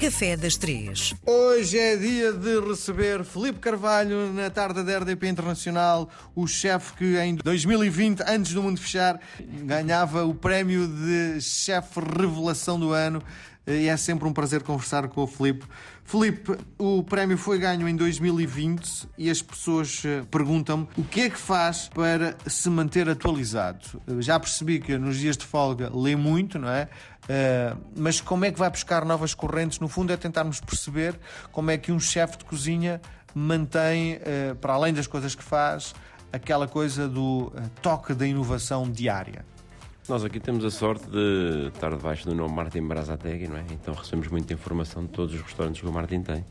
Café das Três. Hoje é dia de receber Felipe Carvalho na tarde da RDP Internacional, o chefe que em 2020, antes do mundo fechar, ganhava o prémio de chefe revelação do ano. E é sempre um prazer conversar com o Felipe. Felipe, o prémio foi ganho em 2020 e as pessoas eh, perguntam-me o que é que faz para se manter atualizado. Já percebi que nos dias de folga lê muito, não é? Uh, mas como é que vai buscar novas correntes? No fundo, é tentarmos perceber como é que um chefe de cozinha mantém, uh, para além das coisas que faz, aquela coisa do uh, toque da inovação diária. Nós aqui temos a sorte de estar debaixo do nome Martin Brazategui, não é? Então recebemos muita informação de todos os restaurantes que o Martin tem.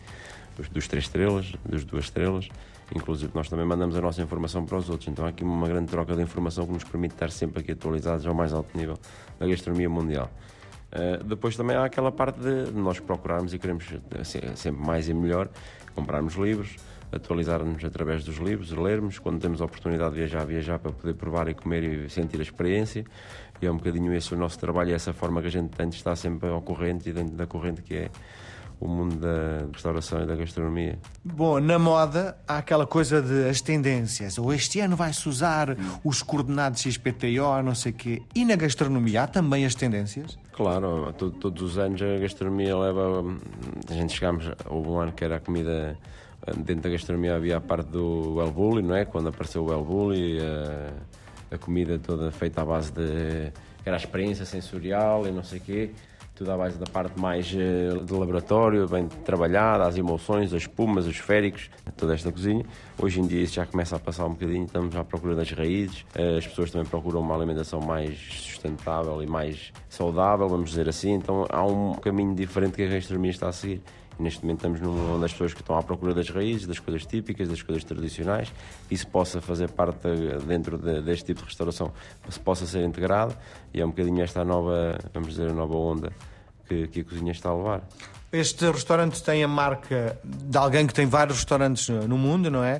Dos, três estrelas, dos duas estrelas. Inclusive nós também mandamos a nossa informação para os outros. Então há aqui uma grande troca de informação que nos permite estar sempre aqui atualizados ao mais alto nível da gastronomia mundial. Uh, depois também há aquela parte de nós procurarmos e queremos sempre mais e melhor, comprarmos livros, atualizar-nos através dos livros, lermos, quando temos a oportunidade de viajar, viajar para poder provar e comer e sentir a experiência e é um bocadinho esse o nosso trabalho, é essa forma que a gente tem de estar sempre ao corrente e dentro da corrente que é o mundo da restauração e da gastronomia. Bom, na moda há aquela coisa de as tendências. Ou este ano vai-se usar os coordenados XPTO, não sei o quê. E na gastronomia há também as tendências? Claro, todos os anos a gastronomia leva. A gente chegámos. Houve um ano que era a comida. Dentro da gastronomia havia a parte do El Bulli, não é? Quando apareceu o El Bulli. A a comida toda feita à base de. era a experiência sensorial e não sei o quê, tudo à base da parte mais eh, de laboratório, bem trabalhada, as emulsões, as espumas, os féricos, toda esta cozinha. Hoje em dia isso já começa a passar um bocadinho, estamos à procura das raízes, eh, as pessoas também procuram uma alimentação mais sustentável e mais saudável, vamos dizer assim, então há um caminho diferente que a gastronomia está a seguir. Neste momento estamos numa das pessoas que estão à procura das raízes, das coisas típicas, das coisas tradicionais. Isso possa fazer parte dentro de, deste tipo de restauração, se possa ser integrado e é um bocadinho esta nova, vamos dizer, nova onda que, que a cozinha está a levar. Este restaurante tem a marca de alguém que tem vários restaurantes no mundo, não é?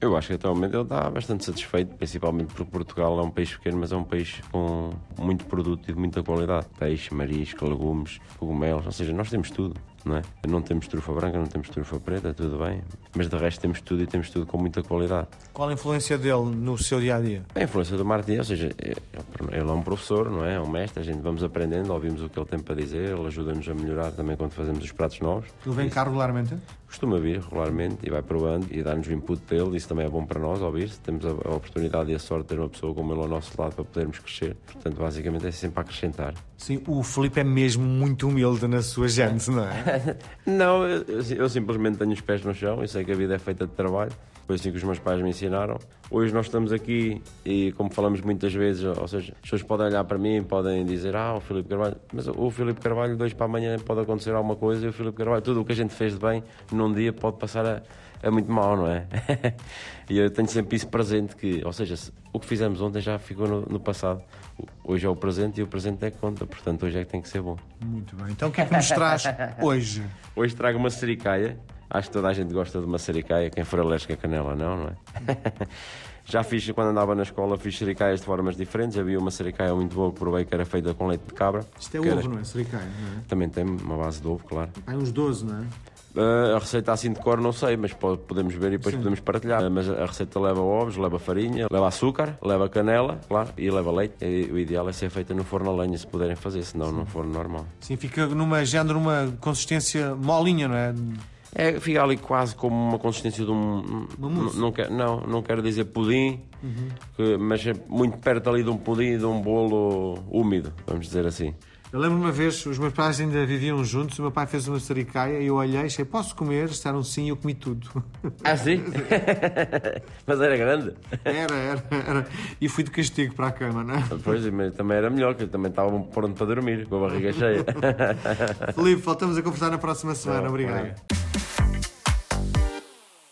Eu acho que momento ele está bastante satisfeito, principalmente porque Portugal é um país pequeno, mas é um país com muito produto e de muita qualidade. Peixe, marisco, legumes, cogumelos, ou seja, nós temos tudo não é? Não temos trufa branca, não temos trufa preta, tudo bem, mas de resto temos tudo e temos tudo com muita qualidade. Qual a influência dele no seu dia a dia? A influência do Martim, ou seja, ele é um professor, não é? É um mestre, a gente vamos aprendendo, ouvimos o que ele tem para dizer, ele ajuda-nos a melhorar também quando fazemos os pratos novos. Ele vem cá regularmente? Costuma vir regularmente e vai provando e dá-nos o input dele, isso também é bom para nós, ouvir-se. Temos a, oportunidade e a sorte de ter uma pessoa como ele ao nosso lado para podermos crescer. Portanto, basicamente é sempre a acrescentar. Sim, o Felipe é mesmo muito humilde na sua gente, não é? não, eu, eu, simplesmente tenho os pés no chão e sei que a vida é feita de trabalho. Foi assim que os meus pais me ensinaram. Hoje nós estamos aqui e, como falamos muitas vezes, ou seja, as pessoas podem olhar para mim podem dizer: Ah, o Filipe Carvalho. Mas o Filipe Carvalho, dois para amanhã, pode acontecer alguma coisa e o Filipe Carvalho, tudo o que a gente fez de bem num dia pode passar a, a muito mal, não é? e eu tenho sempre isso presente: que, ou seja, o que fizemos ontem já ficou no, no passado. Hoje é o presente e o presente é que conta, portanto, hoje é que tem que ser bom. Muito bem. Então, o que é que nos traz hoje? Hoje trago uma sericaia Acho que toda a gente gosta de uma sericaia, quem for alérgico a canela não, não é? Já fiz, quando andava na escola, fiz sericaias de formas diferentes. Havia uma sericaia muito boa que provei que era feita com leite de cabra. Isto é ovo, era... não é? Sericaia, não é? Também tem uma base de ovo, claro. Há uns 12, não é? Uh, a receita assim de cor não sei, mas podemos ver e depois Sim. podemos partilhar. Uh, mas a receita leva ovos, leva farinha, leva açúcar, leva canela, claro, e leva leite. E, o ideal é ser feita no forno a lenha, se puderem fazer, senão Sim. no forno normal. Sim, fica numa género, numa consistência molinha, não é? É, fica ali quase como uma consistência de um. Não, quero, não, não quero dizer pudim, uhum. que, mas é muito perto ali de um pudim, de um bolo úmido, vamos dizer assim. Eu lembro uma vez, os meus pais ainda viviam juntos, o meu pai fez uma saricaia e eu olhei e disse, posso comer? Estaram sim eu comi tudo. Ah, sim? mas era grande? Era, era, era. E fui de castigo para a cama, não é? Pois, mas também era melhor, que também estava pronto para dormir, com a barriga cheia. Felipe, voltamos a conversar na próxima semana. Obrigado.